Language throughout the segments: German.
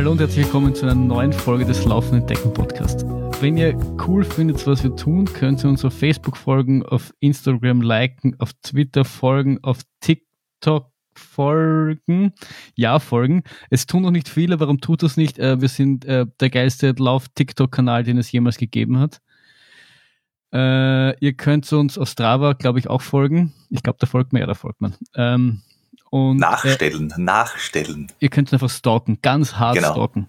Hallo und herzlich willkommen zu einer neuen Folge des Laufenden Decken Podcast. Wenn ihr cool findet, was wir tun, könnt ihr uns auf Facebook folgen, auf Instagram liken, auf Twitter folgen, auf TikTok folgen. Ja, folgen. Es tun noch nicht viele. Warum tut das nicht? Äh, wir sind äh, der geilste Lauf-TikTok-Kanal, den es jemals gegeben hat. Äh, ihr könnt uns auf Strava, glaube ich, auch folgen. Ich glaube, da folgt man, ja, da folgt man. Und, nachstellen, äh, nachstellen. Ihr könnt einfach stalken, ganz hart genau. stalken.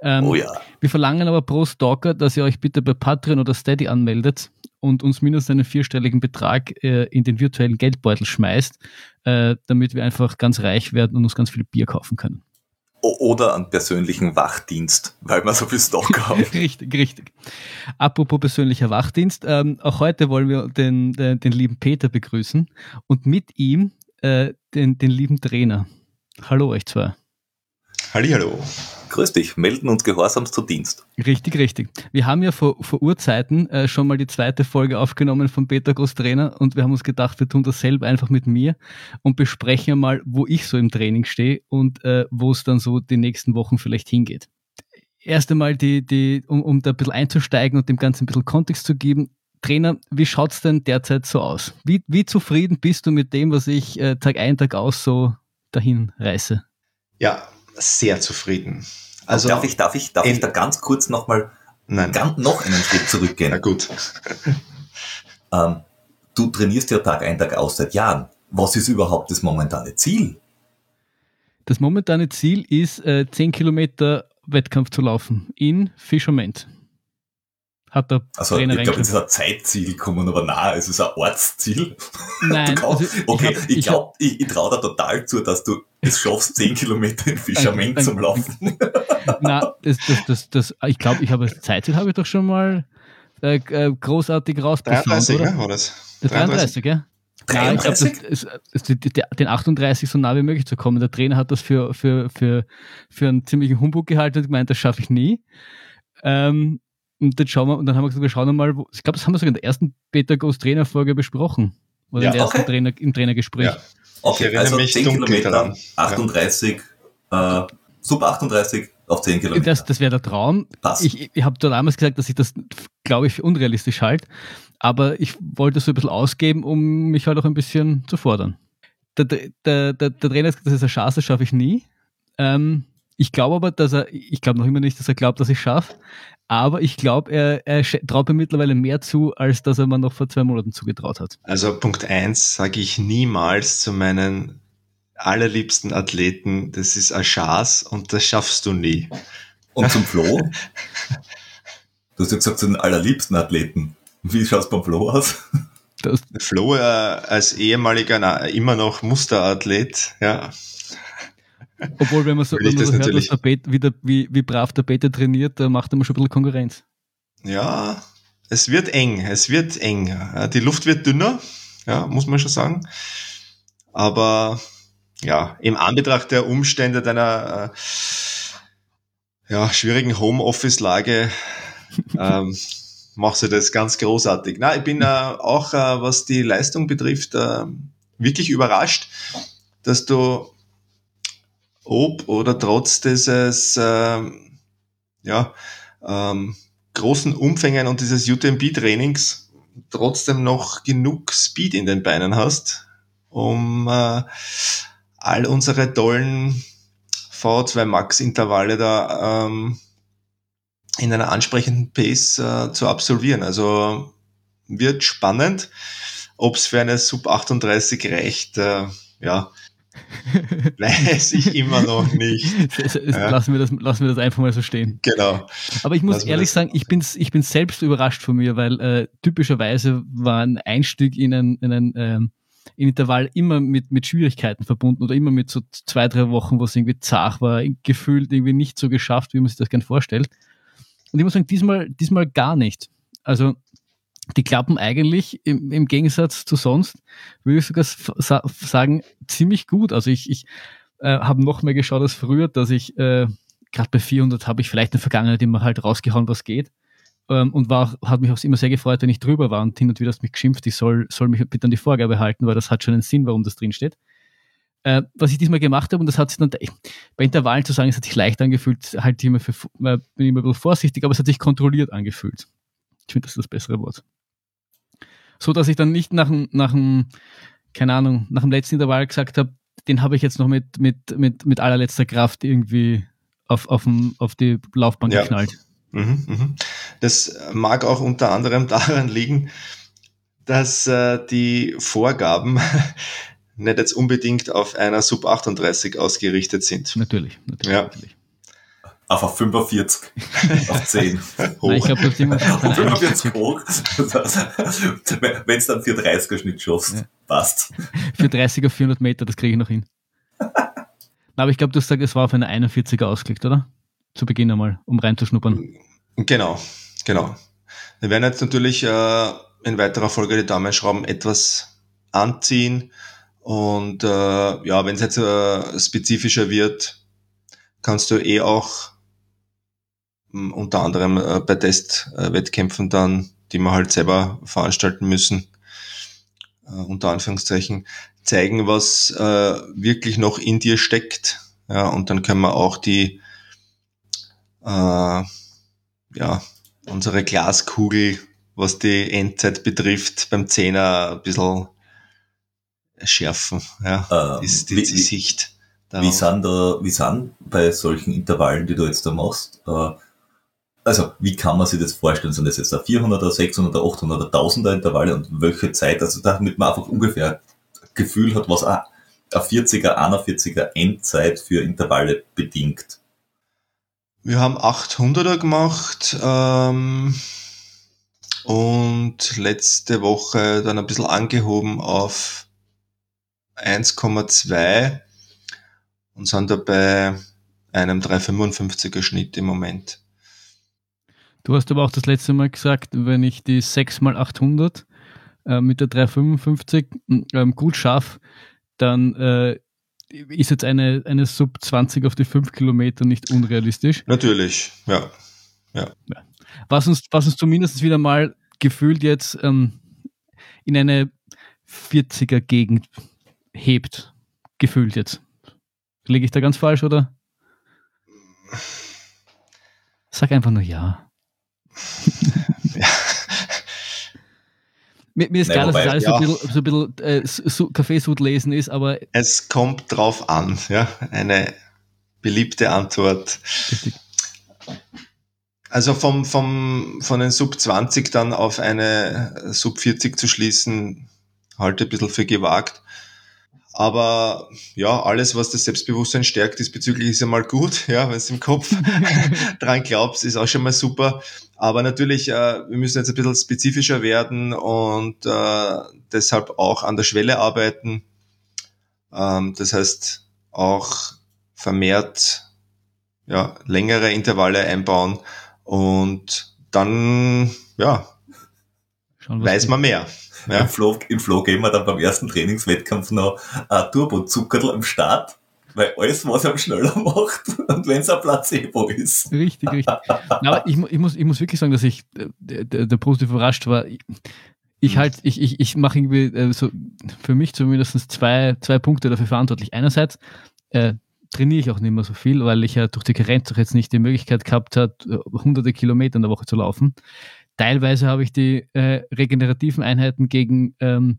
Ähm, oh ja. Wir verlangen aber pro Stalker, dass ihr euch bitte bei Patreon oder Steady anmeldet und uns mindestens einen vierstelligen Betrag äh, in den virtuellen Geldbeutel schmeißt, äh, damit wir einfach ganz reich werden und uns ganz viel Bier kaufen können. Oder einen persönlichen Wachdienst, weil wir so viel Stalker haben. richtig, richtig. Apropos persönlicher Wachdienst, ähm, auch heute wollen wir den, den, den lieben Peter begrüßen und mit ihm äh, den, den lieben Trainer. Hallo euch zwei. Hallo. Grüß dich, melden uns gehorsamst zu Dienst. Richtig, richtig. Wir haben ja vor, vor Urzeiten äh, schon mal die zweite Folge aufgenommen von Peter Großtrainer und wir haben uns gedacht, wir tun das selber einfach mit mir und besprechen mal, wo ich so im Training stehe und äh, wo es dann so die nächsten Wochen vielleicht hingeht. Erst einmal, die, die, um, um da ein bisschen einzusteigen und dem Ganzen ein bisschen Kontext zu geben, Trainer, wie schaut es denn derzeit so aus? Wie, wie zufrieden bist du mit dem, was ich äh, Tag ein, Tag aus so dahin reiße? Ja, sehr zufrieden. Also, darf ich, darf ich, darf ich da ganz kurz nochmal noch einen Schritt zurückgehen? Na gut. ähm, du trainierst ja Tag ein, Tag aus seit Jahren. Was ist überhaupt das momentane Ziel? Das momentane Ziel ist, äh, 10 Kilometer Wettkampf zu laufen in Fischerment hat der also, Trainer Ich glaube, es ist ein Zeitziel kommen, aber nein, es ist ein Ortsziel. Nein. Kannst, also okay, ich, glaube, ich, ich, ich traue dir total zu, dass du es schaffst, 10 Kilometer in Fischerment zum Laufen. nein, das, das, das, das, ich glaube, ich habe das Zeitziel habe ich doch schon mal äh, äh großartig rausbekommen, oder? Ja, war das? Der 33, 33 ja? 33? Nein, ich glaube, das, das, den 38 so nah wie möglich zu kommen. Der Trainer hat das für, für, für, für einen ziemlichen Humbug gehalten und gemeint, das schaffe ich nie. Ähm, und dann schauen wir, und dann haben wir gesagt, wir schauen mal, wo, ich glaube, das haben wir sogar in der ersten Peter Ghost Trainer Folge besprochen. Oder ja, im ersten okay. Trainer, im Trainergespräch. Ja. Okay, also mich 10 Kilometer, 38, ja. äh, Sub 38 auf 10 Kilometer. Das, das wäre der Traum. Passt. Ich, ich habe damals gesagt, dass ich das, glaube ich, für unrealistisch halte. Aber ich wollte so ein bisschen ausgeben, um mich halt auch ein bisschen zu fordern. Der, der, der, der Trainer hat gesagt, das ist eine Chance, das schaffe ich nie. Ähm, ich glaube aber, dass er, ich glaube noch immer nicht, dass er glaubt, dass ich schaffe. Aber ich glaube, er, er traut mir mittlerweile mehr zu, als dass er mir noch vor zwei Monaten zugetraut hat. Also Punkt eins sage ich niemals zu meinen allerliebsten Athleten, das ist eine Chance und das schaffst du nie. Und zum Flo? du hast ja gesagt, zu den allerliebsten Athleten. Wie schaut es beim Flo aus? Das Flo äh, als ehemaliger, na, immer noch Musterathlet, ja, obwohl, wenn man so, wenn man so hört, was der Bet, wie, der, wie, wie brav der Beta trainiert, da macht er mir schon ein bisschen Konkurrenz. Ja, es wird eng, es wird eng. Die Luft wird dünner, ja, muss man schon sagen. Aber ja, im Anbetracht der Umstände deiner äh, ja, schwierigen Homeoffice-Lage ähm, machst du das ganz großartig. Na, ich bin äh, auch, äh, was die Leistung betrifft, äh, wirklich überrascht, dass du ob oder trotz dieses ähm, ja, ähm, großen Umfängen und dieses UTMB-Trainings trotzdem noch genug Speed in den Beinen hast, um äh, all unsere tollen V2 Max-Intervalle da ähm, in einer ansprechenden Pace äh, zu absolvieren. Also wird spannend, ob es für eine Sub 38 reicht. Äh, ja, Weiß ich immer noch nicht. lassen, wir das, lassen wir das einfach mal so stehen. Genau. Aber ich muss lassen ehrlich sagen, ich bin, ich bin selbst überrascht von mir, weil äh, typischerweise war ein Einstieg in ein, in ein ähm, in Intervall immer mit, mit Schwierigkeiten verbunden oder immer mit so zwei, drei Wochen, wo es irgendwie zart war, gefühlt irgendwie nicht so geschafft, wie man sich das gern vorstellt. Und ich muss sagen, diesmal, diesmal gar nicht. Also die klappen eigentlich im, im Gegensatz zu sonst, würde ich sogar sa sagen, ziemlich gut. Also ich, ich äh, habe noch mehr geschaut als früher, dass ich, äh, gerade bei 400 habe ich vielleicht in der Vergangenheit immer halt rausgehauen, was geht. Ähm, und war, hat mich auch immer sehr gefreut, wenn ich drüber war und hin und wieder hast mich geschimpft, ich soll, soll mich bitte an die Vorgabe halten, weil das hat schon einen Sinn, warum das drin steht. Äh, was ich diesmal gemacht habe, und das hat sich dann bei Intervallen zu sagen, es hat sich leicht angefühlt, halt immer für, äh, bin immer ein bisschen vorsichtig, aber es hat sich kontrolliert angefühlt. Ich finde, das ist das bessere Wort. So dass ich dann nicht nach dem, nach dem, keine Ahnung, nach dem letzten Intervall gesagt habe, den habe ich jetzt noch mit, mit, mit, mit allerletzter Kraft irgendwie auf, auf, dem, auf die Laufbahn ja. geknallt. Mhm, mhm. Das mag auch unter anderem daran liegen, dass äh, die Vorgaben nicht jetzt unbedingt auf einer Sub 38 ausgerichtet sind. Natürlich, natürlich. Ja. natürlich. Auf 45, auf 10 hoch. Nein, ich glaube, das Ding 45 hoch. Wenn es dann für 30er Schnitt schaffst, ja. passt. Für 30 er 400 Meter, das kriege ich noch hin. aber ich glaube, du sagst, es war auf eine 41er ausgelegt, oder? Zu Beginn einmal, um reinzuschnuppern. Genau, genau. Wir werden jetzt natürlich äh, in weiterer Folge die Daumenschrauben etwas anziehen. Und äh, ja, wenn es jetzt äh, spezifischer wird, kannst du eh auch unter anderem äh, bei Testwettkämpfen dann, die wir halt selber veranstalten müssen, äh, unter Anführungszeichen, zeigen, was äh, wirklich noch in dir steckt. Ja, und dann können wir auch die, äh, ja, unsere Glaskugel, was die Endzeit betrifft, beim Zehner ein bisschen schärfen, ja, ähm, die, die, die Sicht. Wie sind da, wie sind bei solchen Intervallen, die du jetzt da machst, äh, also wie kann man sich das vorstellen? Sind das jetzt da 400er, 600er, 800er, 1000er Intervalle und welche Zeit? Also damit man einfach ungefähr Gefühl hat, was eine 40er, 41er Endzeit für Intervalle bedingt. Wir haben 800er gemacht ähm, und letzte Woche dann ein bisschen angehoben auf 1,2 und sind dabei einem 355er Schnitt im Moment. Du hast aber auch das letzte Mal gesagt, wenn ich die 6x800 äh, mit der 355 ähm, gut schaffe, dann äh, ist jetzt eine, eine Sub 20 auf die 5 Kilometer nicht unrealistisch. Natürlich, ja. ja. Was, uns, was uns zumindest wieder mal gefühlt jetzt ähm, in eine 40er Gegend hebt. Gefühlt jetzt. Liege ich da ganz falsch, oder? Sag einfach nur ja. Ja. mir, mir, ist klar, dass das alles ja. so ein bisschen, so ein bisschen äh, so Kaffeesud lesen ist, aber. Es kommt drauf an, ja. Eine beliebte Antwort. Richtig. Also vom, vom, von den Sub 20 dann auf eine Sub 40 zu schließen, halte ein bisschen für gewagt. Aber ja, alles, was das Selbstbewusstsein stärkt, diesbezüglich ist ja mal gut. Ja, wenn du im Kopf dran glaubst, ist auch schon mal super. Aber natürlich, äh, wir müssen jetzt ein bisschen spezifischer werden und äh, deshalb auch an der Schwelle arbeiten. Ähm, das heißt, auch vermehrt ja, längere Intervalle einbauen und dann ja, Schauen, weiß man mehr. Ja. Im, Flow, Im Flow gehen wir dann beim ersten Trainingswettkampf noch ein Turbo-Zuckerl am Start, weil alles, was er schneller macht und wenn es ein Placebo ist. Richtig, richtig. Aber ich, ich, muss, ich muss wirklich sagen, dass ich äh, der, der positiv überrascht war. Ich hm. halt, ich, ich, ich mache irgendwie äh, so für mich zumindest zwei, zwei Punkte dafür verantwortlich. Einerseits äh, trainiere ich auch nicht mehr so viel, weil ich ja durch die Karenz auch jetzt nicht die Möglichkeit gehabt habe, hunderte Kilometer in der Woche zu laufen. Teilweise habe ich die äh, regenerativen Einheiten gegen ähm,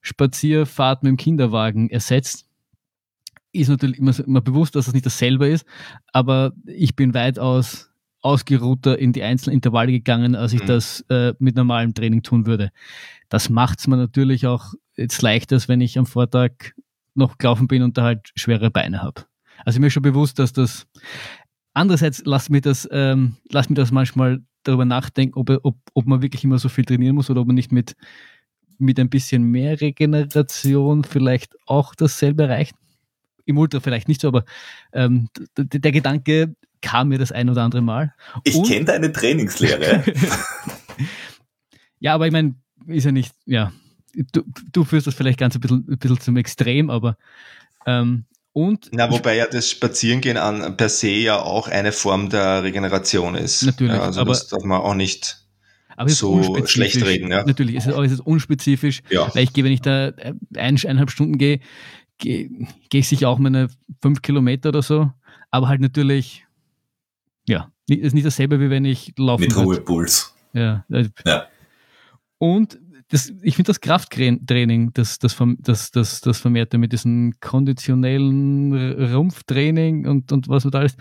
Spazierfahrt mit dem Kinderwagen ersetzt. Ist natürlich immer, immer bewusst, dass das nicht dasselbe ist, aber ich bin weitaus ausgeruhter in die einzelnen Intervalle gegangen, als ich mhm. das äh, mit normalem Training tun würde. Das macht es mir natürlich auch jetzt leichter, wenn ich am Vortag noch gelaufen bin und da halt schwere Beine habe. Also mir ist schon bewusst, dass das andererseits lass mir das, ähm, lass mir das manchmal darüber nachdenken, ob, ob, ob man wirklich immer so viel trainieren muss oder ob man nicht mit, mit ein bisschen mehr Regeneration vielleicht auch dasselbe erreicht. Im Ultra vielleicht nicht so, aber ähm, der, Gedanke kam mir das ein oder andere Mal. Ich kenne deine Trainingslehre. ja, aber ich meine, ist ja nicht, ja, du, du führst das vielleicht ganz ein bisschen, ein bisschen zum Extrem, aber ähm, und Na, wobei ja das Spazierengehen an per se ja auch eine Form der Regeneration ist. Natürlich. Ja, also aber, das darf man auch nicht so schlecht reden. Ja. Natürlich, es ist, es ist unspezifisch, ja. weil ich gehe, wenn ich da ein, eineinhalb Stunden gehe, gehe geh ich sicher auch meine fünf Kilometer oder so, aber halt natürlich, ja, ist nicht dasselbe, wie wenn ich laufen Mit. Ruhepuls. Ja. äh, Ja. Und das, ich finde das Krafttraining, das, das, das, das, das vermehrte mit diesem konditionellen Rumpftraining und, und was da alles,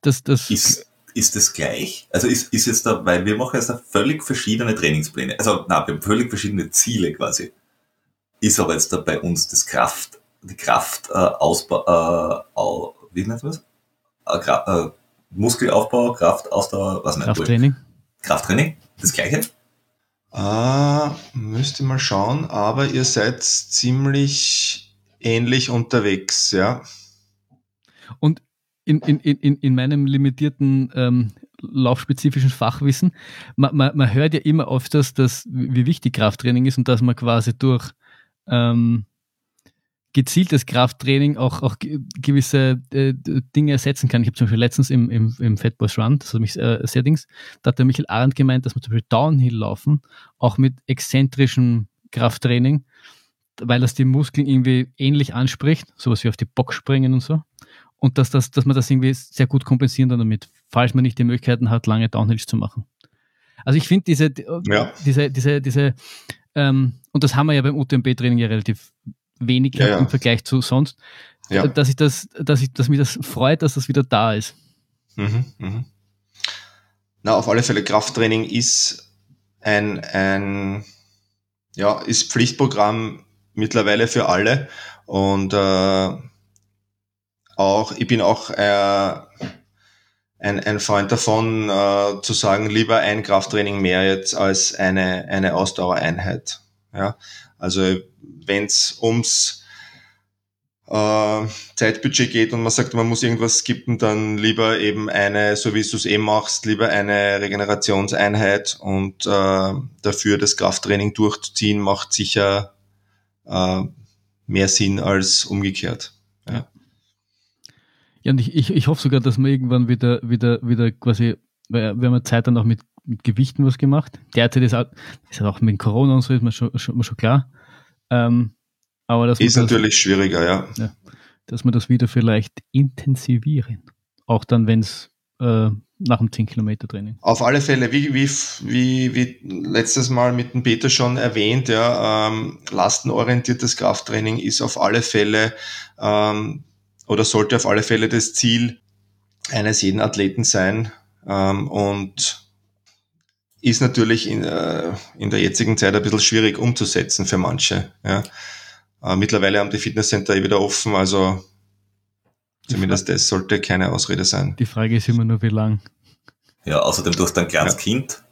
das, das, Ist, ist das gleich? Also ist, ist jetzt da, weil wir machen jetzt da völlig verschiedene Trainingspläne. Also, na, wir haben völlig verschiedene Ziele quasi. Ist aber jetzt da bei uns das Kraft, die Kraft, äh, Ausbau, äh, au, wie nennt man das? Äh, Gra äh, Muskelaufbau, Kraft, Ausdauer, was nicht, Krafttraining. Krafttraining? Das gleiche? Ah, müsst ihr mal schauen, aber ihr seid ziemlich ähnlich unterwegs, ja. Und in, in, in, in meinem limitierten ähm, laufspezifischen Fachwissen, man, man, man hört ja immer öfters, dass, wie wichtig Krafttraining ist und dass man quasi durch ähm, gezieltes Krafttraining auch, auch ge- gewisse äh, Dinge ersetzen kann. Ich habe zum Beispiel letztens im, im, im Fat Boys Run, das hat mich äh, sehr Dings, da hat der Michael Arendt gemeint, dass man zum Beispiel Downhill laufen, auch mit exzentrischem Krafttraining, weil das die Muskeln irgendwie ähnlich anspricht, sowas wie auf die Box springen und so. Und dass, das, dass man das irgendwie sehr gut kompensieren kann damit, falls man nicht die Möglichkeiten hat, lange Downhills zu machen. Also ich finde diese, Ja. diese, diese, diese, ähm, und das haben wir ja beim UTMB-Training ja relativ wenig Ja, ja. im Vergleich zu sonst, Ja. dass ich das, dass ich, dass mich das freut, dass das wieder da ist. Mhm, mhm. Na, auf alle Fälle, Krafttraining ist ein, ein ja, ist Pflichtprogramm mittlerweile für alle. Und äh, auch, ich bin auch äh, ein, ein Freund davon, äh, zu sagen, lieber ein Krafttraining mehr jetzt als eine, eine Ausdauereinheit. Ja, also wenn es ums äh, Zeitbudget geht und man sagt, man muss irgendwas skippen, dann lieber eben eine, so wie du es eh machst, lieber eine Regenerationseinheit und äh, dafür das Krafttraining durchzuziehen, macht sicher äh, mehr Sinn als umgekehrt. Ja, und ich, ich, ich hoffe sogar, dass wir irgendwann wieder, wieder, wieder quasi, haben eine Zeit dann auch mit, mit Gewichten was gemacht. Derzeit ist auch, ist auch mit Corona und so, ist mir schon, schon, schon klar. Ähm, aber dass, Ist wir das, natürlich schwieriger, ja. dass wir das wieder vielleicht intensivieren. Auch dann, wenn es äh, nach dem 10-Kilometer-Training. Auf alle Fälle, wie, wie, wie, wie letztes Mal mit dem Peter schon erwähnt, ja, ähm, lastenorientiertes Krafttraining ist auf alle Fälle ähm, oder sollte auf alle Fälle das Ziel eines jeden Athleten sein ähm, und ist natürlich in, äh, in der jetzigen Zeit ein bisschen schwierig umzusetzen für manche. Ja. Äh, mittlerweile haben die Fitnesscenter eh wieder offen, also zumindest das sollte keine Ausrede sein. Die Frage ist immer nur, wie lang. Ja, außerdem du hast ein kleines Ja. Kind,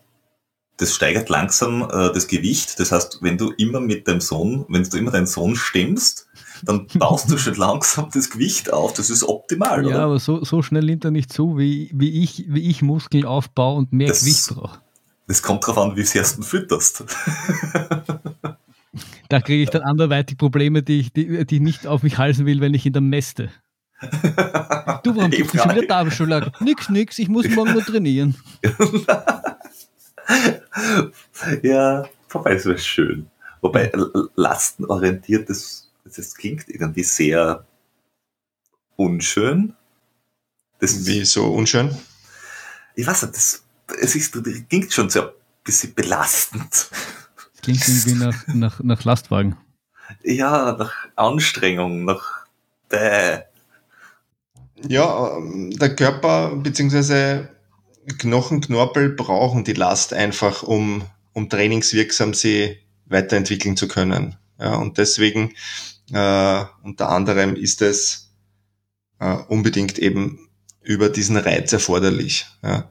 das steigert langsam äh, das Gewicht. Das heißt, wenn du immer mit deinem Sohn, wenn du immer deinen Sohn stimmst, dann baust du schon langsam das Gewicht auf. Das ist optimal, Ja, oder? aber so, so schnell nimmt er nicht zu, wie, wie, ich, wie ich Muskeln aufbaue und mehr Das- Gewicht brauche. Das kommt drauf an, wie du fütterst. Da kriege ich dann anderweitig Probleme, die ich, die, die ich nicht auf mich halsen will, wenn ich in der Mäste. Du, warum bist du schon wieder da? Schon lange. Nix, nix, ich muss morgen nur trainieren. ja, wobei es wäre schön. Wobei lastenorientiert, das, das klingt irgendwie sehr unschön. Das, Wie so unschön? Ich weiß nicht, das, es ist, das klingt schon so ein bisschen belastend. Das klingt irgendwie nach, nach, nach Lastwagen. Ja, nach Anstrengung, nach Bäh. Ja, ähm, der Körper bzw. Knochen, Knorpel brauchen die Last einfach, um, um trainingswirksam sie weiterentwickeln zu können. Ja, und deswegen äh, unter anderem ist es äh, unbedingt eben über diesen Reiz erforderlich. Ja.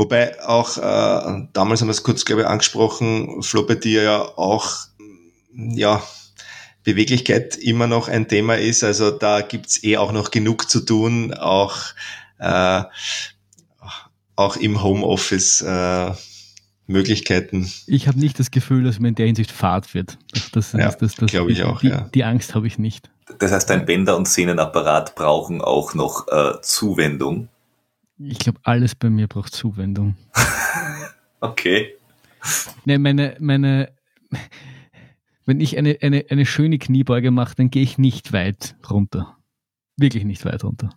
Wobei auch, äh, damals haben wir es kurz, glaube ich, angesprochen, Flo bei dir ja auch, ja, Beweglichkeit immer noch ein Thema ist. Also da gibt's eh auch noch genug zu tun, auch, äh, auch im Homeoffice äh, Möglichkeiten. Ich habe nicht das Gefühl, dass mir in der Hinsicht fad wird. Das, das, Ja, das, das, das, glaub ich die, auch, die, ja. die Angst habe ich nicht. Das heißt, dein Bänder- und Sehnenapparat brauchen auch noch äh, Zuwendung. Ich glaube, alles bei mir braucht Zuwendung. Okay. Ne, meine, meine, wenn ich eine, eine, eine schöne Kniebeuge mache, dann gehe ich nicht weit runter. Wirklich nicht weit runter.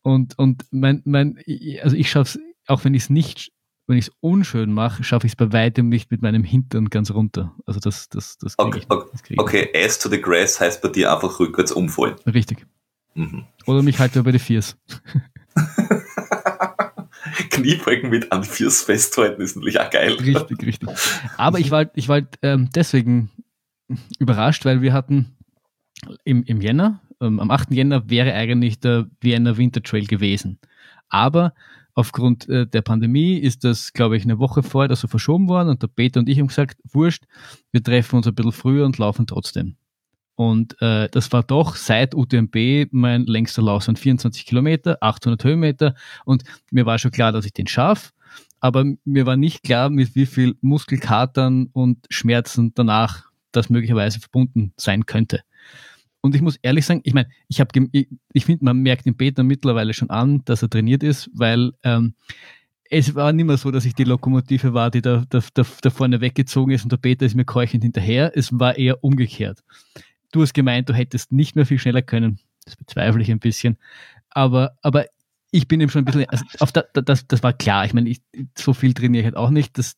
Und, und mein, mein, also ich schaffe es, auch wenn ich es nicht, wenn ich es unschön mache, schaffe ich es bei weitem nicht mit meinem Hintern ganz runter. Also das, das, das kriege okay, ich. Das krieg okay, ich. Ass to the grass heißt bei dir einfach rückwärts umfallen. Richtig. Mhm. Oder mich halt über die Viers. Kniebeugen mit an Viers festhalten ist natürlich auch geil. Richtig, richtig. Aber ich war, ich war ähm, deswegen überrascht, weil wir hatten im, im Jänner, ähm, am 8. Jänner wäre eigentlich der Vienna Winter Trail gewesen. Aber aufgrund äh, der Pandemie ist das, glaube ich, eine Woche vorher das so verschoben worden und der Peter und ich haben gesagt, wurscht, wir treffen uns ein bisschen früher und laufen trotzdem. Und äh, das war doch seit UTMB mein längster Lauf, von 24 Kilometer, 800 Höhenmeter. Und mir war schon klar, dass ich den schaffe. Aber mir war nicht klar, mit wie viel Muskelkatern und Schmerzen danach das möglicherweise verbunden sein könnte. Und ich muss ehrlich sagen, ich meine, ich habe, ich, ich finde, man merkt den Peter mittlerweile schon an, dass er trainiert ist, weil ähm, es war nicht mehr so, dass ich die Lokomotive war, die da, da, da, da vorne weggezogen ist und der Peter ist mir keuchend hinterher. Es war eher umgekehrt. Du hast gemeint, du hättest nicht mehr viel schneller können. Das bezweifle ich ein bisschen. Aber, aber ich bin eben schon ein bisschen, also auf da, das, das war klar. Ich meine, ich, so viel trainiere ich halt auch nicht. Das,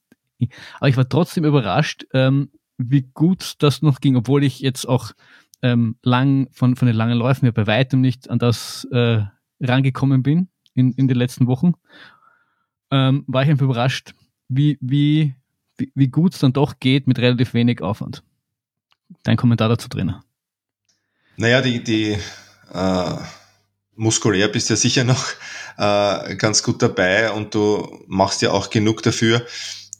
aber ich war trotzdem überrascht, ähm, wie gut das noch ging, obwohl ich jetzt auch ähm, lang von, von den langen Läufen ja bei weitem nicht an das äh, rangekommen bin in, in den letzten Wochen, ähm, war ich einfach überrascht, wie, wie, wie, wie gut es dann doch geht mit relativ wenig Aufwand. Dein Kommentar dazu, Trainer. Naja, die, die äh, muskulär bist ja sicher noch äh, ganz gut dabei und du machst ja auch genug dafür,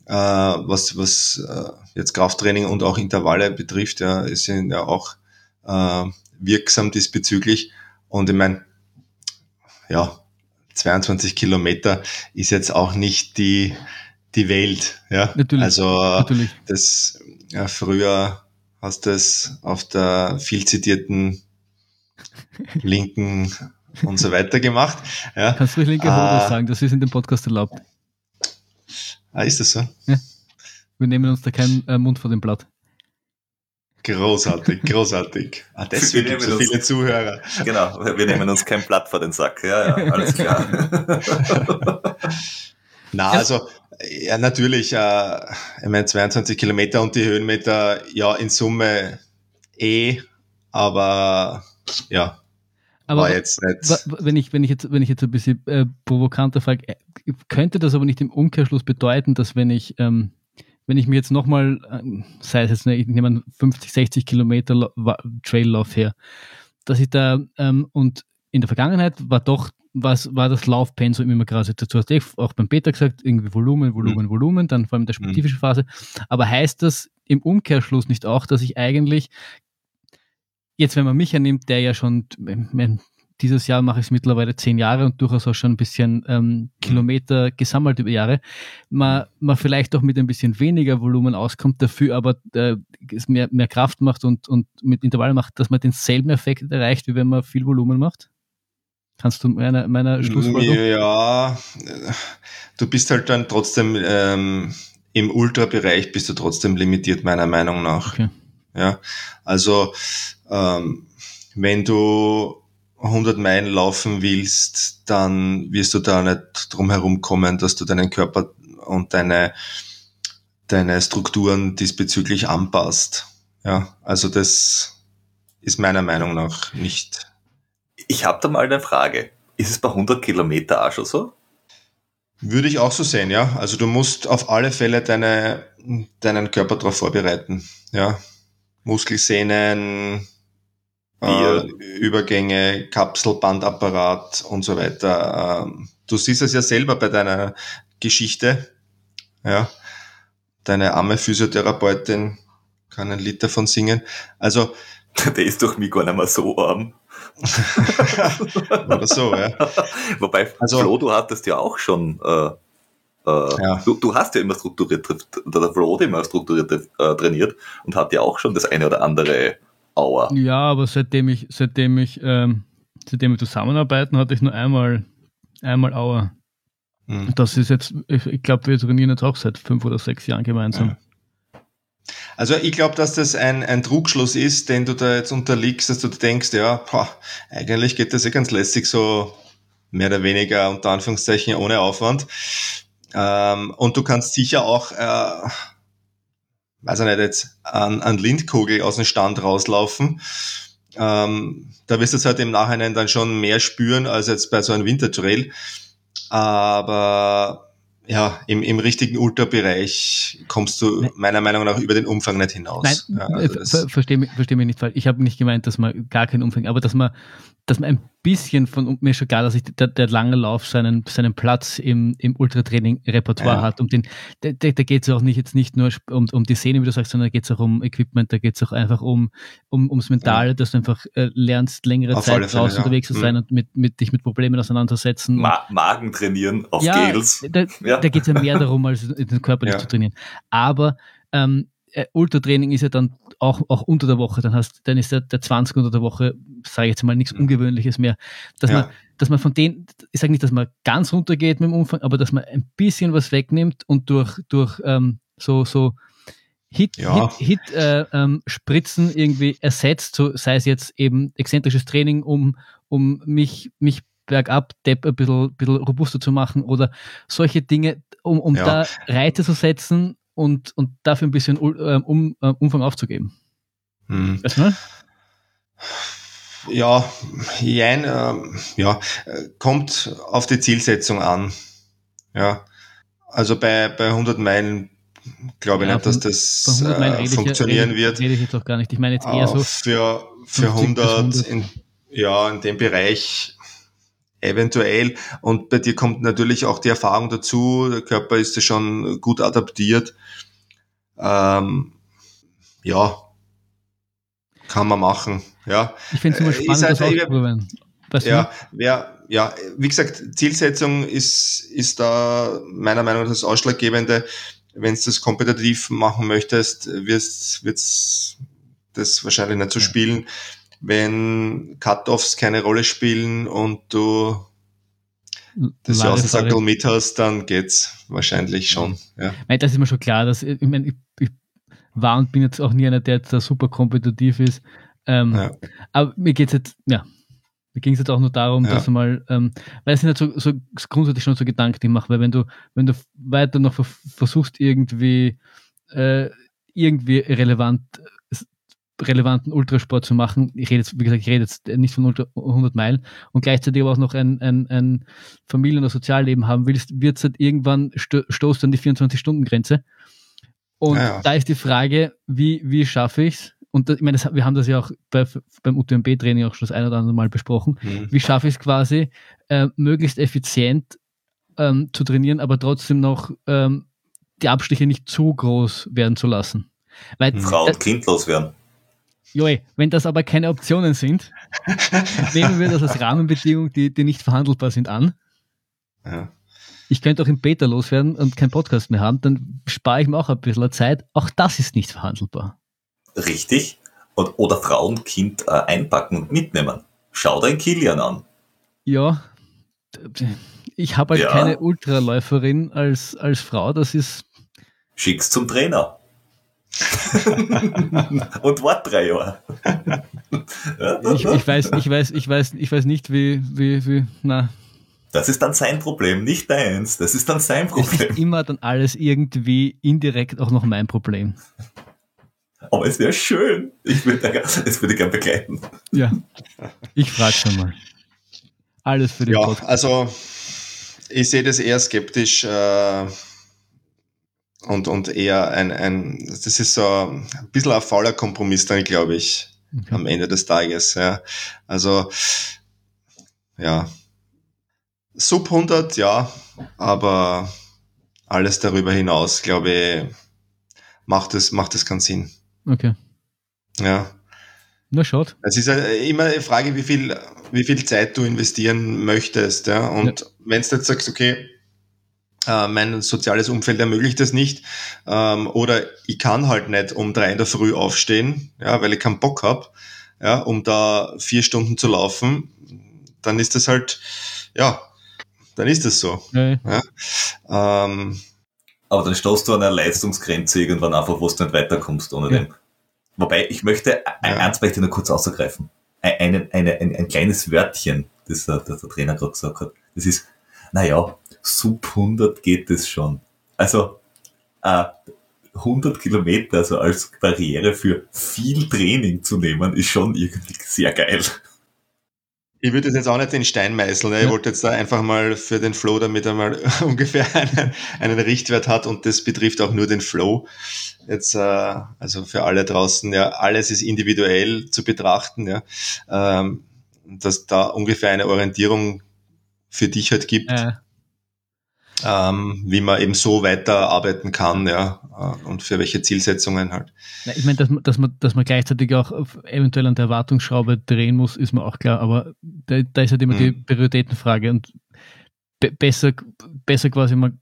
äh, was, was äh, jetzt Krafttraining und auch Intervalle betrifft. Ja, es sind ja auch äh, wirksam diesbezüglich. Und ich meine, ja, 22 Kilometer ist jetzt auch nicht die, die Welt. Ja? Natürlich. Also natürlich. das ja, früher hast du es auf der viel zitierten linken und so weiter gemacht. Ja. Kannst du ruhig linke Hose äh, sagen, das ist in dem Podcast erlaubt. Ah, ist das so? Ja. Wir nehmen uns da keinen äh, Mund vor dem Blatt. Großartig, großartig. Ah, deswegen gibt es so viele Zuhörer. Genau, wir nehmen uns kein Blatt vor den Sack. Ja, ja, alles klar. Na, also ja, natürlich, äh, ich meine 22 Kilometer und die Höhenmeter, ja, in Summe eh, aber ja, aber war jetzt nicht. Wenn ich, wenn ich jetzt, wenn ich jetzt ein bisschen äh, provokanter frage, äh, könnte das aber nicht im Umkehrschluss bedeuten, dass wenn ich, ähm, wenn ich mir jetzt nochmal, äh, sei es jetzt, ich nehme einen 50, 60 Kilometer Traillauf her, dass ich da, ähm, und in der Vergangenheit war doch was war das Laufpensum immer gerade dazu hast du auch beim Peter gesagt, irgendwie Volumen, Volumen, mhm. Volumen, dann vor allem in der mhm. spezifischen Phase. Aber heißt das im Umkehrschluss nicht auch, dass ich eigentlich jetzt, wenn man mich annimmt, der ja schon dieses Jahr mache ich es mittlerweile zehn Jahre und durchaus auch schon ein bisschen ähm, mhm. Kilometer gesammelt über Jahre, man, man vielleicht auch mit ein bisschen weniger Volumen auskommt, dafür aber äh, mehr, mehr Kraft macht und, und mit Intervallen macht, dass man denselben Effekt erreicht, wie wenn man viel Volumen macht? Kannst du meiner, meiner Schlussfolgerung? Ja, du bist halt dann trotzdem ähm, im Ultrabereich bist du trotzdem limitiert, meiner Meinung nach. Okay. Ja, also ähm, wenn du 100 Meilen laufen willst, dann wirst du da nicht drum herum kommen, dass du deinen Körper und deine, deine Strukturen diesbezüglich anpasst. Ja, also das ist meiner Meinung nach nicht ich habe da mal eine Frage. Ist es bei 100 Kilometer auch schon so? Würde ich auch so sehen, ja. Also du musst auf alle Fälle deine, deinen Körper darauf vorbereiten. Ja. Muskelsehnen, äh, Übergänge, Kapselbandapparat und so weiter. Ähm, du siehst es ja selber bei deiner Geschichte. Ja. Deine arme Physiotherapeutin kann ein Lied davon singen. Also. Der ist doch mich gar nicht mehr so arm. Oder so, ja. Wobei, also, Flo, du hattest ja auch schon, äh, äh, ja. du, du hast ja immer strukturiert, der Flo hat immer strukturiert äh, trainiert und hat ja auch schon das eine oder andere Auer. Ja, aber seitdem ich, seitdem ich, ähm, seitdem wir zusammenarbeiten, hatte ich nur einmal, einmal Auer. Hm. Das ist jetzt, ich, ich glaube, wir trainieren jetzt auch seit fünf oder sechs Jahren gemeinsam. Ja. Also ich glaube, dass das ein, ein Trugschluss ist, den du da jetzt unterliegst, dass du denkst, ja, boah, eigentlich geht das ja ganz lässig so mehr oder weniger unter Anführungszeichen ohne Aufwand. Ähm, und du kannst sicher auch, äh, weiß ich nicht, jetzt an, an Lindkugel aus dem Stand rauslaufen. Ähm, da wirst du es halt im Nachhinein dann schon mehr spüren als jetzt bei so einem Wintertrail. Aber ja, im, im richtigen Ultrabereich kommst du meiner Meinung nach über den Umfang nicht hinaus. Nein, ja, also ver verstehe mich, versteh mich nicht falsch. Ich habe nicht gemeint, dass man gar keinen Umfang, aber dass man, dass man ein bisschen von, mir ist schon klar, dass ich der, der lange Lauf seinen, seinen Platz im, im Ultratraining-Repertoire ja. hat. Um den, da, da geht es auch nicht jetzt nicht nur um, um die Szene, wie du sagst, sondern da geht es auch um Equipment, da geht es auch einfach um, um ums Mentale, ja. dass du einfach äh, lernst, längere auf Zeit draußen unterwegs zu sein mhm. und mit, mit dich mit Problemen auseinandersetzen. Ma Magen trainieren auf ja, Gels. Da, ja. da geht es ja mehr darum, als den Körper nicht zu trainieren. Aber ähm, äh, Ultratraining ist ja dann auch, auch unter der Woche, dann hast, dann ist der, der 20 unter der Woche, sage ich jetzt mal, nichts. Ungewöhnliches mehr. Dass ja. man, dass man von denen, ich sage nicht, dass man ganz runtergeht mit dem Umfang, aber dass man ein bisschen was wegnimmt und durch, durch ähm, so, so Hit, ja. Hit, Hit äh, ähm, Spritzen irgendwie ersetzt, so sei es jetzt eben exzentrisches Training, um, um mich, mich bergab Depp ein bisschen, bisschen robuster zu machen oder solche Dinge, um, um ja. da Reize zu setzen und, und dafür ein bisschen äh, um, uh, Umfang aufzugeben. Hm. Weißt du Ja, jein, äh, ja, kommt auf die Zielsetzung an. Ja, also bei, bei 100 Meilen glaube ich ja, nicht, dass das äh, funktionieren ich, wird. Rede ich jetzt auch gar nicht. Ich meine jetzt eher so. Für, für 100, 100. In, ja, in dem Bereich eventuell. Und bei dir kommt natürlich auch die Erfahrung dazu. Der Körper ist ja schon gut adaptiert. Ähm, ja, kann man machen. Ja. Ich finde es immer spannend, halt, das auszuprobieren. Ja, ja, ja, wie gesagt, Zielsetzung ist, ist da meiner Meinung nach das Ausschlaggebende. Wenn du das kompetitiv machen möchtest, wirst wird's das wahrscheinlich nicht so spielen wenn Cut-Offs keine Rolle spielen und du das Außensackel mit hast, dann geht's wahrscheinlich schon. Ja. Nein, das ist mir schon klar. Dass, ich meine, ich, ich war und bin jetzt auch nie einer, der jetzt da super kompetitiv ist. Ähm, ja. Aber mir geht's jetzt, ja, mir ging es jetzt auch nur darum, ja. dass du mal, ähm, weil es sind halt so, so grundsätzlich schon so Gedanken, die machen, weil wenn du, wenn du weiter noch versuchst, irgendwie, äh, irgendwie relevant relevanten Ultrasport zu machen. Ich rede jetzt, wie gesagt, ich rede jetzt nicht von Ultra 100 Meilen und gleichzeitig aber auch noch ein, ein, ein Familien- oder Sozialleben haben willst, wird es halt irgendwann sto stoßt an die 24-Stunden-Grenze. Und ja. da ist die Frage, wie, wie schaffe ich es? Und das, ich meine, das, wir haben das ja auch bei, beim UTMB-Training auch schon das ein oder andere Mal besprochen. Mhm. Wie schaffe ich es quasi, äh, möglichst effizient ähm, zu trainieren, aber trotzdem noch ähm, die Abstiche nicht zu groß werden zu lassen? Weil, Frau und kindlos werden. Joey, wenn das aber keine Optionen sind, nehmen wir das als Rahmenbedingung, die, die nicht verhandelbar sind, an. Ja. Ich könnte auch im Beta loswerden und keinen Podcast mehr haben, dann spare ich mir auch ein bisschen Zeit. Auch das ist nicht verhandelbar. Richtig. Und, oder Frau und Kind äh, einpacken und mitnehmen. Schau dein Kilian an. Ja, ich habe halt ja. keine Ultraläuferin als, als Frau, das ist. Schick's zum Trainer. und wart drei Jahre. ich, ich, weiß, ich weiß, ich weiß, ich weiß nicht, wie, wie, wie, na. Das ist dann sein Problem, nicht deins. Das ist dann sein Problem. Es ist immer dann alles irgendwie indirekt auch noch mein Problem. Aber es wäre schön. Ich würde, es würde gerne begleiten. Ja. Ich frage schon mal. Alles für den Ja, Podcast. also ich sehe das eher skeptisch. Äh, und, und eher ein, ein, das ist so ein bisschen ein fauler Kompromiss dann, glaube ich, okay. am Ende des Tages. Ja. Also, ja, Sub 100, ja, aber alles darüber hinaus, glaube ich, macht es, macht es keinen Sinn. Okay. Ja. Na, schaut. Es ist immer eine Frage, wie viel, wie viel Zeit du investieren möchtest, ja. Und ja. wenn du jetzt sagst, okay, äh, mein soziales Umfeld ermöglicht das nicht. Ähm, oder ich kann halt nicht um drei in der Früh aufstehen, ja, weil ich keinen Bock hab, ja, um da vier Stunden zu laufen. Dann ist das halt, ja, dann ist das so. Okay. Ja. Ähm, aber dann stoßt du an einer Leistungsgrenze irgendwann einfach, wo du nicht weiterkommst ohne ja. dem. Wobei, ich möchte, ja. eins möchte ich nur kurz außergreifen. Ein, eine, ein, ein kleines Wörtchen, das der, der, der Trainer gerade gesagt hat. Das ist, naja, sub 100 geht es schon. Also, äh, 100 Kilometer also als Barriere für viel Training zu nehmen, ist schon irgendwie sehr geil. Ich würde jetzt auch nicht den Stein meißeln. Ne? Ich wollte jetzt da einfach mal für den Flow, damit er mal ungefähr einen, einen Richtwert hat und das betrifft auch nur den Flow. Jetzt, äh, also für alle draußen, ja, alles ist individuell zu betrachten, ja. Ähm, dass da ungefähr eine Orientierung für dich halt gibt. Ja ähm, wie man eben so weiterarbeiten kann, ja, äh, und für welche Zielsetzungen halt. Ja, ich meine, dass man, dass, man, dass man gleichzeitig auch eventuell an der Erwartungsschraube drehen muss, ist mir auch klar, aber da, da ist halt immer mhm. die Prioritätenfrage und be besser, besser quasi, man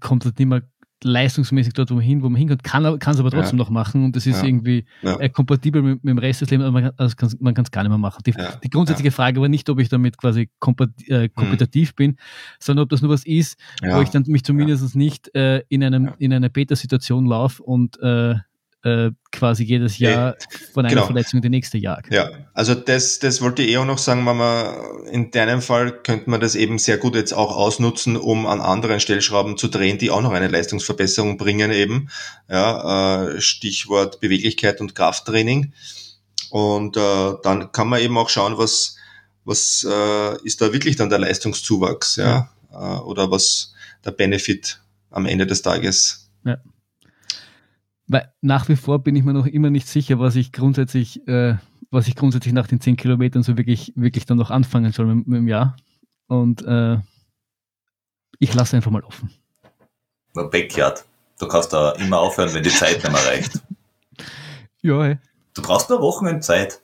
kommt halt nicht mehr leistungsmäßig dort, wo man hin, wo man hinkommt, kann es aber trotzdem ja. noch machen und das ist ja. irgendwie ja. Äh, kompatibel mit, mit, dem Rest des Lebens, aber man, also man kann es gar nicht mehr machen. Die, die grundsätzliche Frage war nicht, ob ich damit quasi äh, kompetitiv mhm. bin, sondern ob das nur was ist, wo ich dann mich zumindest nicht äh, in, einem, in einer Beta-Situation laufe und äh, äh, quasi jedes Jahr von einer genau. Verletzung in die nächste jagt. Ja, also das, das wollte ich eh auch noch sagen, Mama, in deinem Fall könnte man das eben sehr gut jetzt auch ausnutzen, um an anderen Stellschrauben zu drehen, die auch noch eine Leistungsverbesserung bringen eben. Ja, äh, Stichwort Beweglichkeit und Krafttraining. Und äh, dann kann man eben auch schauen, was, was äh, ist da wirklich dann der Leistungszuwachs, ja, ja. Äh, oder was der Benefit am Ende des Tages. Ja. Weil nach wie vor bin ich mir noch immer nicht sicher, was ich grundsätzlich, äh, was ich grundsätzlich nach den 10 Kilometern so wirklich, wirklich dann noch anfangen soll mit, mit dem Jahr. Und äh, ich lasse einfach mal offen. Nur Backyard. Du kannst da immer aufhören, wenn die Zeit nicht mehr reicht. ja, ey. Du brauchst nur Wochenendzeit.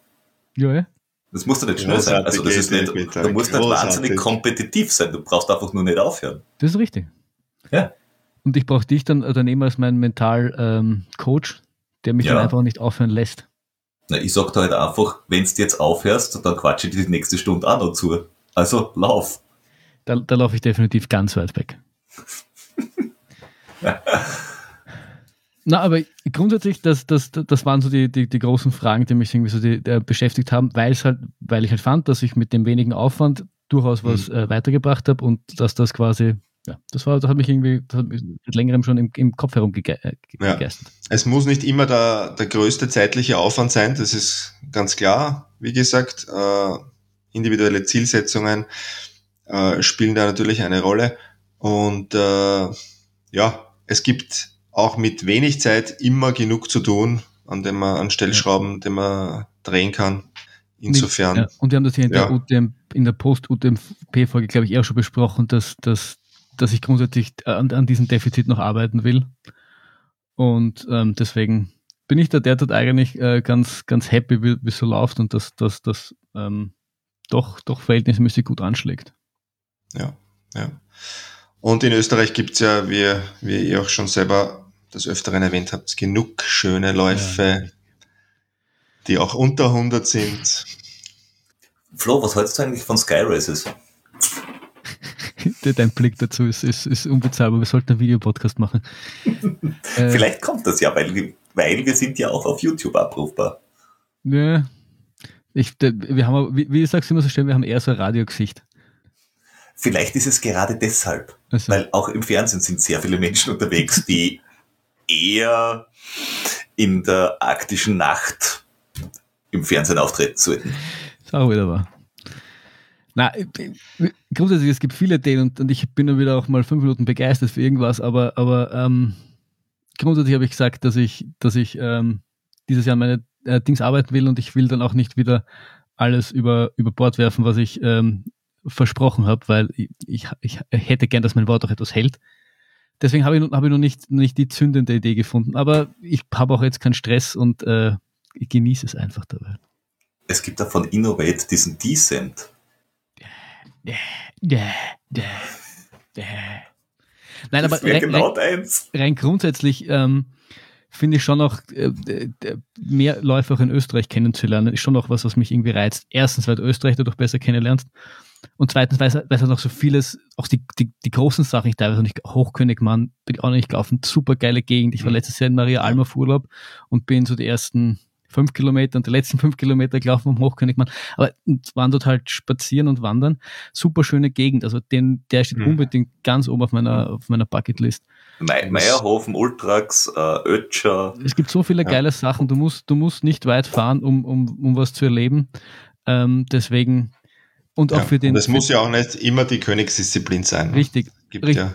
Ja, ey. Das musst du nicht schnell sein. Also das ist nicht, du musst nicht wahnsinnig kompetitiv sein. Du brauchst einfach nur nicht aufhören. Das ist richtig. Ja. Und ich brauche dich dann daneben als mein Mental-Coach, ähm, der mich ja. dann einfach nicht aufhören lässt. Na, ich sag da halt einfach, wenn du jetzt aufhörst, dann quatsche ich die nächste Stunde auch noch zu. Also lauf. Da, da laufe ich definitiv ganz weit weg. Na, aber grundsätzlich, das, das, das waren so die, die, die großen Fragen, die mich irgendwie so die, die beschäftigt haben, weil es halt, weil ich halt fand, dass ich mit dem wenigen Aufwand durchaus was mhm. äh, weitergebracht habe und dass das quasi ja, das war, das hat mich irgendwie das hat mich seit längerem schon im, im Kopf herumgegeistert. Ja. Es muss nicht immer der, der größte zeitliche Aufwand sein, das ist ganz klar. Wie gesagt, äh, individuelle Zielsetzungen äh, spielen da natürlich eine Rolle. Und äh, ja, es gibt auch mit wenig Zeit immer genug zu tun, an dem man an Stellschrauben, ja. den man drehen kann. Insofern. Ja, und wir haben das hier in der, UTM, in der Post-UTMP-Folge, glaube ich, eher schon besprochen, dass, dass dass ich grundsätzlich an, an diesem Defizit noch arbeiten will. Und ähm, deswegen bin ich da derzeit eigentlich äh, ganz, ganz happy, wie es so läuft und dass das ähm, doch, doch verhältnismäßig gut anschlägt. Ja, ja. Und in Österreich gibt es ja, wie, wie ihr auch schon selber des Öfteren erwähnt habt, genug schöne Läufe, ja. die auch unter 100 sind. Flo, was hältst du eigentlich von Sky Races? Dein Blick dazu ist, ist, ist unbezahlbar. Wir sollten einen Videopodcast machen. äh, Vielleicht kommt das ja, weil, weil wir sind ja auch auf YouTube abrufbar. Ja. Ich, wir haben, wie, wie sagst du immer so schön, wir haben eher so ein Radiogesicht. Vielleicht ist es gerade deshalb, also. weil auch im Fernsehen sind sehr viele Menschen unterwegs, die eher in der arktischen Nacht im Fernsehen auftreten sollten. Ist auch wieder wahr. Na, grundsätzlich, es gibt viele Ideen und, und ich bin dann wieder auch mal fünf Minuten begeistert für irgendwas, aber, aber ähm, grundsätzlich habe ich gesagt, dass ich, dass ich ähm, dieses Jahr meine äh, Dings arbeiten will und ich will dann auch nicht wieder alles über, über Bord werfen, was ich ähm, versprochen habe, weil ich, ich, ich hätte gern, dass mein Wort auch etwas hält. Deswegen habe ich, hab ich noch nicht, nicht die zündende Idee gefunden, aber ich habe auch jetzt keinen Stress und äh, ich genieße es einfach dabei. Es gibt da von Innovate diesen Decent. Nein, aber rein, genau rein, rein, grundsätzlich ähm, finde ich schon noch äh, mehr Läufer auch in Österreich kennenzulernen, ist schon noch was, was mich irgendwie reizt. Erstens, weil du Österreich dadurch besser kennenlernst Und zweitens, weil es, halt noch so vieles, auch die, die, die großen Sachen, ich teilweise nicht, Hochkönigmann, bin ich auch noch nicht gelaufen, super geile Gegend. Ich war Mhm. letztes Jahr in Maria Alma auf Urlaub und bin so die ersten fünf Kilometer und die letzten fünf Kilometer gelaufen am Hochkönigmann. Aber und waren dort halt spazieren und wandern. Super schöne Gegend. Also den, der steht Mhm. unbedingt ganz oben auf meiner, auf meiner Bucketlist. Mei- Meierhofen, Ultrax, äh, Ötscher. Es gibt so viele Ja. geile Sachen. Du musst, du musst nicht weit fahren, um, um, um was zu erleben. Ähm, deswegen, und auch Ja, für den. für- muss ja auch nicht immer die Königsdisziplin sein. Richtig, Gibt richtig. ja.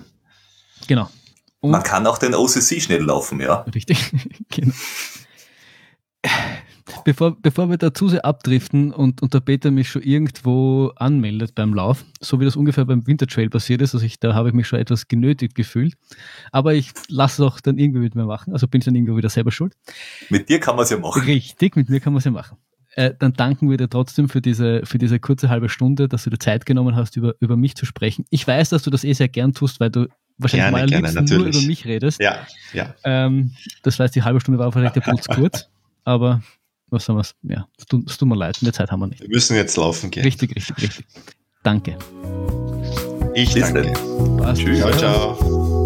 genau. Und, Man kann auch den OCC schnell laufen, ja. Richtig, genau. Bevor, bevor wir da zu sehr abdriften und, und der Peter mich schon irgendwo anmeldet beim Lauf, so wie das ungefähr beim Wintertrail passiert ist, also ich, da habe ich mich schon etwas genötigt gefühlt, aber ich lasse es auch dann irgendwie mit mir machen, also bin ich dann irgendwo wieder selber schuld. Mit dir kann man es ja machen. Richtig, mit mir kann man es ja machen. Äh, dann danken wir dir trotzdem für diese, für diese kurze halbe Stunde, dass du dir Zeit genommen hast, über, über mich zu sprechen. Ich weiß, dass du das eh sehr gern tust, weil du wahrscheinlich Gerne, mal am liebsten nur über mich redest. Ja, ja. Ähm, das heißt, die halbe Stunde war vielleicht der kurz, aber was soll man Ja, es tut, es tut mir leid, mehr Zeit haben wir nicht. Wir müssen jetzt laufen gehen. Richtig, richtig, richtig. Danke. Ich Bis danke. Tschüss. Ciao, ciao.